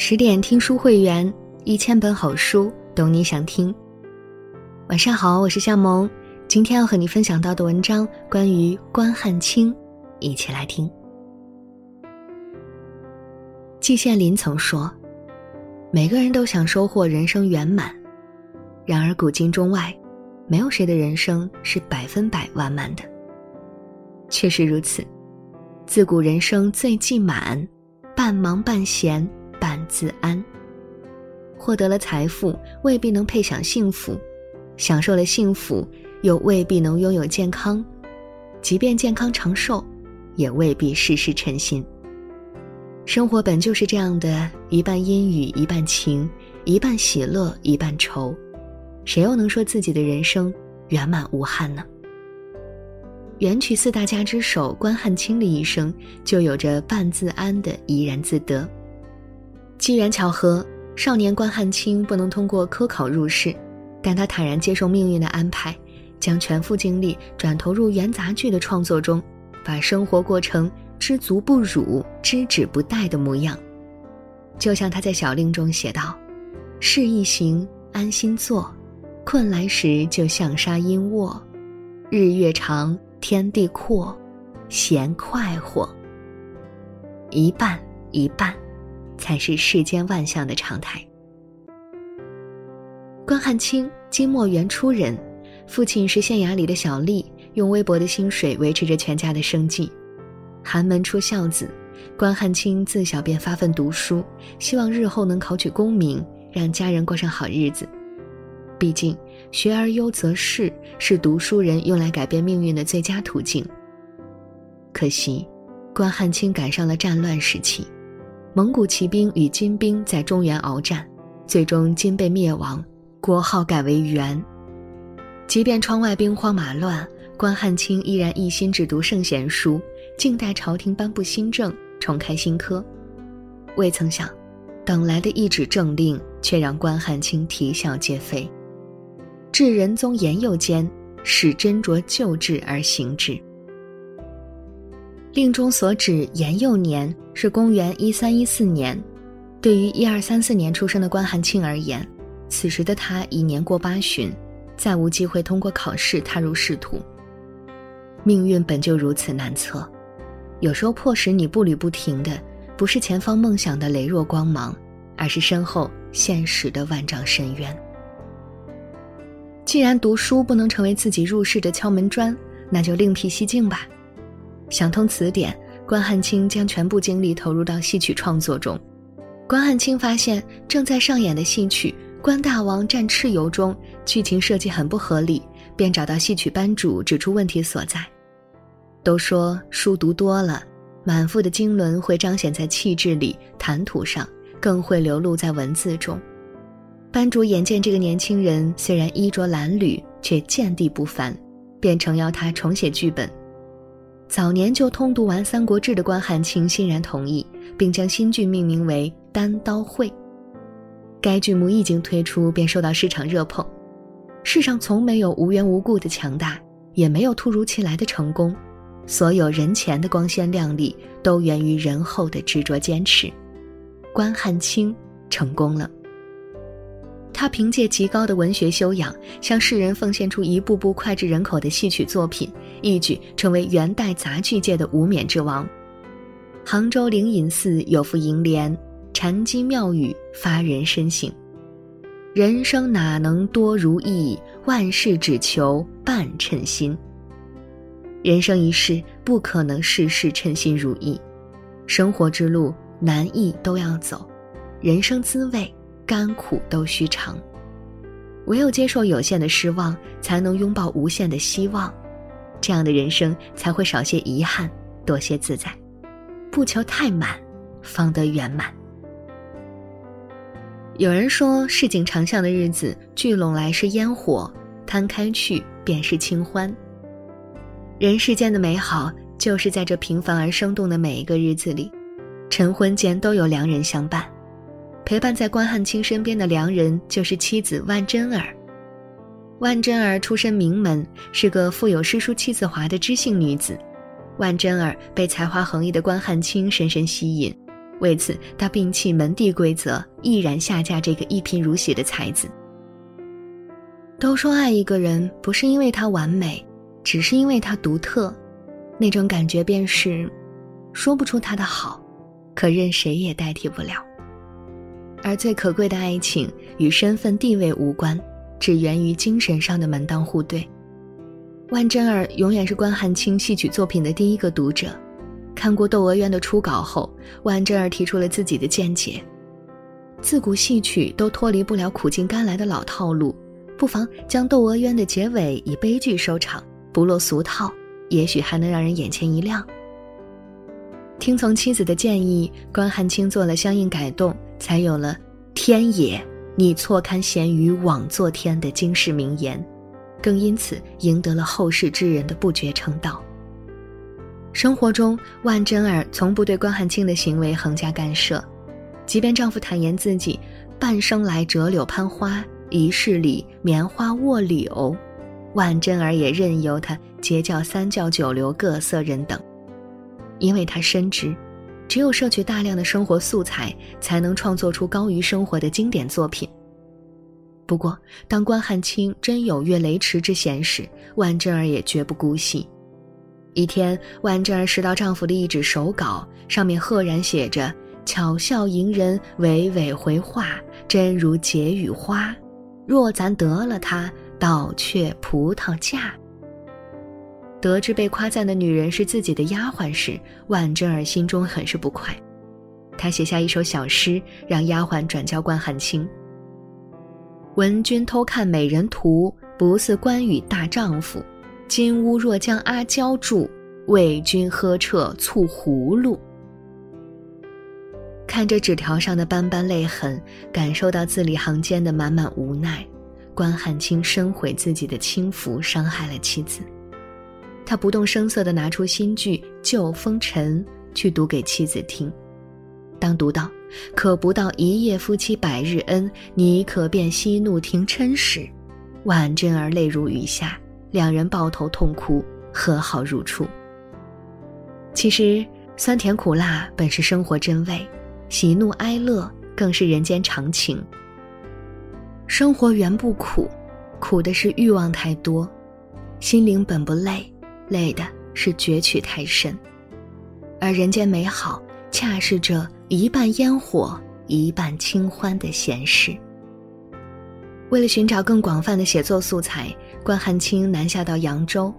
十点听书会员，一千本好书，懂你想听。晚上好，我是夏萌，今天要和你分享到的文章关于关汉卿，一起来听。季羡林曾说：“每个人都想收获人生圆满，然而古今中外，没有谁的人生是百分百完满的。确实如此，自古人生最忌满，半忙半闲。”自安。获得了财富，未必能配享幸福；享受了幸福，又未必能拥有健康。即便健康长寿，也未必事事称心。生活本就是这样的一半阴雨一半晴，一半喜乐一半愁，谁又能说自己的人生圆满无憾呢？元曲四大家之首关汉卿的一生，就有着半自安的怡然自得。机缘巧合，少年关汉卿不能通过科考入仕，但他坦然接受命运的安排，将全副精力转投入元杂剧的创作中，把生活过成知足不辱、知止不殆的模样。就像他在小令中写道：“事易行，安心做；困来时就向沙阴卧。日月长，天地阔，闲快活。一半一半。”才是世间万象的常态。关汉卿，金末元初人，父亲是县衙里的小吏，用微薄的薪水维持着全家的生计。寒门出孝子，关汉卿自小便发奋读书，希望日后能考取功名，让家人过上好日子。毕竟，学而优则仕，是读书人用来改变命运的最佳途径。可惜，关汉卿赶上了战乱时期。蒙古骑兵与金兵在中原鏖战，最终金被灭亡，国号改为元。即便窗外兵荒马乱，关汉卿依然一心只读圣贤书，静待朝廷颁布新政，重开新科。未曾想，等来的一纸政令却让关汉卿啼笑皆非。至仁宗延佑间，使斟酌旧制而行之。令中所指延佑年是公元一三一四年，对于一二三四年出生的关汉卿而言，此时的他已年过八旬，再无机会通过考试踏入仕途。命运本就如此难测，有时候迫使你步履不停的，不是前方梦想的羸弱光芒，而是身后现实的万丈深渊。既然读书不能成为自己入世的敲门砖，那就另辟蹊径吧。想通此点，关汉卿将全部精力投入到戏曲创作中。关汉卿发现正在上演的戏曲《关大王战蚩尤》中剧情设计很不合理，便找到戏曲班主指出问题所在。都说书读多了，满腹的经纶会彰显在气质里、谈吐上，更会流露在文字中。班主眼见这个年轻人虽然衣着褴褛，却见地不凡，便诚邀他重写剧本。早年就通读完《三国志》的关汉卿欣然同意，并将新剧命名为《单刀会》。该剧目一经推出，便受到市场热捧。世上从没有无缘无故的强大，也没有突如其来的成功。所有人前的光鲜亮丽，都源于人后的执着坚持。关汉卿成功了。他凭借极高的文学修养，向世人奉献出一部部脍炙人口的戏曲作品，一举成为元代杂剧界的无冕之王。杭州灵隐寺有副楹联：“禅机妙语发人深省，人生哪能多如意？万事只求半称心。”人生一世，不可能事事称心如意，生活之路难易都要走，人生滋味。甘苦都须尝，唯有接受有限的失望，才能拥抱无限的希望，这样的人生才会少些遗憾，多些自在。不求太满，方得圆满。有人说，市井长巷的日子聚拢来是烟火，摊开去便是清欢。人世间的美好，就是在这平凡而生动的每一个日子里，晨昏间都有良人相伴。陪伴在关汉卿身边的良人就是妻子万贞儿。万贞儿出身名门，是个富有诗书气自华的知性女子。万贞儿被才华横溢的关汉卿深深吸引，为此，他摒弃门第规则，毅然下嫁这个一贫如洗的才子。都说爱一个人不是因为他完美，只是因为他独特，那种感觉便是，说不出他的好，可任谁也代替不了。而最可贵的爱情与身份地位无关，只源于精神上的门当户对。万贞儿永远是关汉卿戏曲作品的第一个读者。看过《窦娥冤》的初稿后，万贞儿提出了自己的见解：自古戏曲都脱离不了苦尽甘来的老套路。不妨将《窦娥冤》的结尾以悲剧收场，不落俗套，也许还能让人眼前一亮。听从妻子的建议，关汉卿做了相应改动，才有了“天也，你错堪咸鱼枉做天”的惊世名言，更因此赢得了后世之人的不绝称道。生活中，万贞儿从不对关汉卿的行为横加干涉，即便丈夫坦言自己半生来折柳攀花。一世里棉花卧柳，万贞儿也任由他结教三教九流各色人等，因为他深知，只有摄取大量的生活素材，才能创作出高于生活的经典作品。不过，当关汉卿真有越雷池之嫌时，万贞儿也绝不姑息。一天，万贞儿拾到丈夫的一纸手稿，上面赫然写着：“巧笑迎人，娓娓回话，真如解语花。”若咱得了她，倒却葡萄架。得知被夸赞的女人是自己的丫鬟时，万贞儿心中很是不快。她写下一首小诗，让丫鬟转交关汉卿。闻君偷看美人图，不似关羽大丈夫。金屋若将阿娇住，为君喝彻醋葫芦。看着纸条上的斑斑泪痕，感受到字里行间的满满无奈，关汉卿深悔自己的轻浮伤害了妻子。他不动声色地拿出新剧《旧风尘》去读给妻子听。当读到“可不到一夜夫妻百日恩，你可便息怒停嗔”时，婉贞儿泪如雨下，两人抱头痛哭，和好如初。其实，酸甜苦辣本是生活真味。喜怒哀乐更是人间常情。生活原不苦，苦的是欲望太多；心灵本不累，累的是攫取太深。而人间美好，恰是这一半烟火，一半清欢的闲适。为了寻找更广泛的写作素材，关汉卿南下到扬州，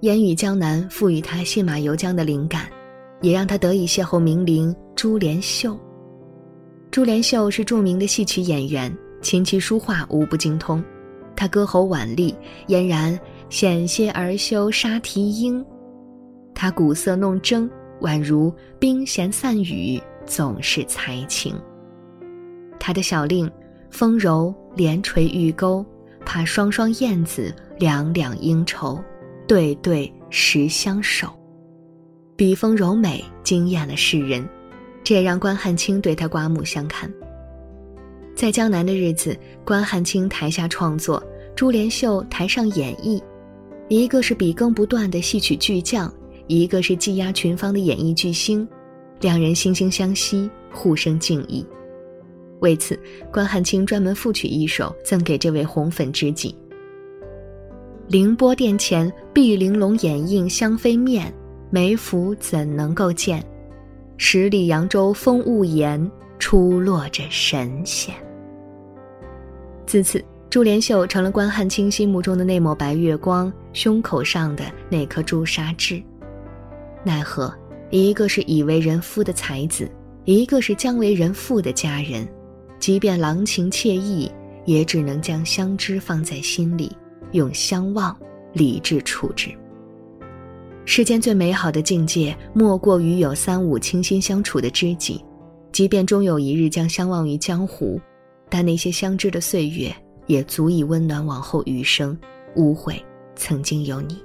烟雨江南赋予他信马由缰的灵感。也让他得以邂逅名伶朱连秀。朱连秀是著名的戏曲演员，琴棋书画无不精通。他歌喉婉丽，俨然险些而修沙啼莺。他鼓瑟弄筝，宛如冰弦散羽，总是才情。他的小令风柔连垂玉钩，怕双双燕子两两应酬，对对时相守。笔锋柔美，惊艳了世人，这也让关汉卿对他刮目相看。在江南的日子，关汉卿台下创作，朱连秀台上演绎，一个是笔耕不断的戏曲巨匠，一个是技压群芳的演艺巨星，两人惺惺相惜，互生敬意。为此，关汉卿专门赋曲一首赠给这位红粉知己：“凌波殿前碧玲珑掩映香飞面。”眉府怎能够见？十里扬州风物言，出落着神仙。自此，朱连秀成了关汉卿心目中的那抹白月光，胸口上的那颗朱砂痣。奈何，一个是已为人夫的才子，一个是将为人妇的佳人，即便郎情妾意，也只能将相知放在心里，用相望理智处置。世间最美好的境界，莫过于有三五倾心相处的知己，即便终有一日将相忘于江湖，但那些相知的岁月，也足以温暖往后余生，无悔曾经有你。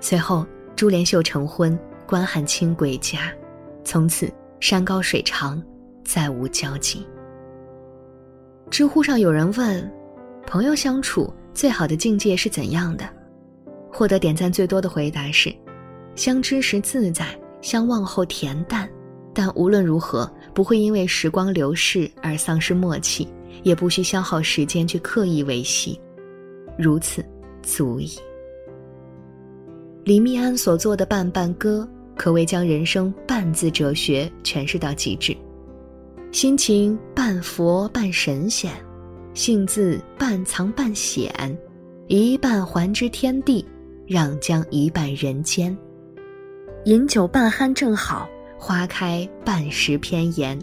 随后，朱连秀成婚，关汉卿归家，从此山高水长，再无交集。知乎上有人问：朋友相处最好的境界是怎样的？获得点赞最多的回答是：相知时自在，相忘后恬淡，但无论如何，不会因为时光流逝而丧失默契，也不需消耗时间去刻意维系，如此足矣。李密庵所作的《半半歌》，可谓将人生“半”字哲学诠释到极致，心情半佛半神仙，性字半藏半显，一半还之天地，让将一半人间。饮酒半酣正好。花开半时偏妍，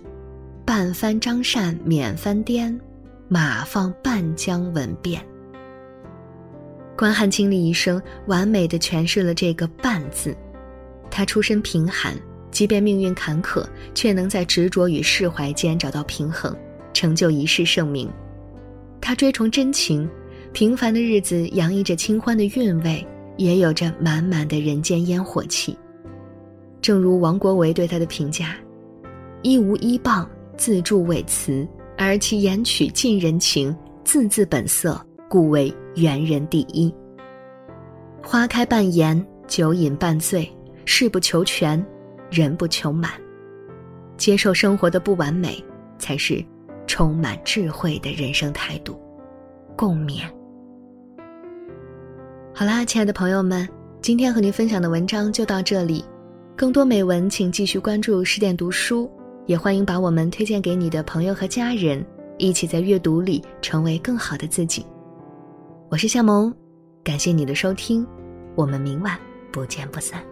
半翻张扇免翻颠，马放半江稳便。关汉卿的一生完美的诠释了这个“半”字。他出身贫寒，即便命运坎坷，却能在执着与释怀间找到平衡，成就一世盛名。他追崇真情，平凡的日子洋溢着清欢的韵味，也有着满满的人间烟火气。正如王国维对他的评价：“一无一傍，自著伟词，而其言曲尽人情，字字本色，故为元人第一。花开半颜，酒饮半醉，事不求全，人不求满，接受生活的不完美，才是充满智慧的人生态度。”共勉。好啦，亲爱的朋友们，今天和您分享的文章就到这里。更多美文，请继续关注十点读书，也欢迎把我们推荐给你的朋友和家人，一起在阅读里成为更好的自己。我是夏萌，感谢你的收听，我们明晚不见不散。